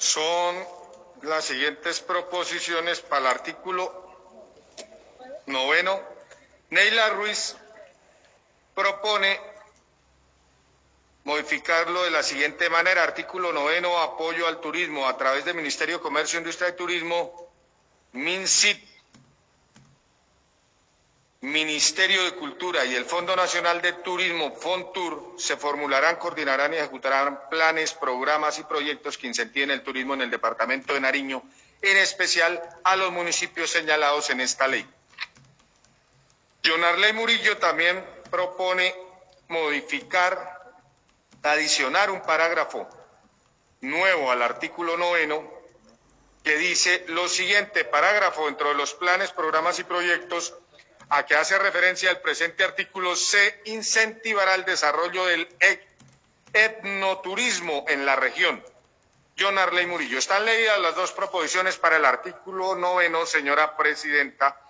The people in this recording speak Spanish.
son las siguientes proposiciones para el artículo noveno. Neila Ruiz propone modificarlo de la siguiente manera. Artículo noveno, apoyo al turismo a través del Ministerio de Comercio, Industria y Turismo, MINCIT, Ministerio de Cultura y el Fondo Nacional de Turismo, FONTUR, se formularán, coordinarán y ejecutarán planes, programas y proyectos que incentiven el turismo en el departamento de Nariño, en especial a los municipios señalados en esta ley. John Arley Murillo también propone modificar, adicionar un parágrafo nuevo al artículo noveno que dice lo siguiente, parágrafo dentro de los planes, programas y proyectos a que hace referencia el presente artículo, se incentivará el desarrollo del e-, etnoturismo en la región. John Arley Murillo. Están leídas las dos proposiciones para el artículo noveno, señora presidenta.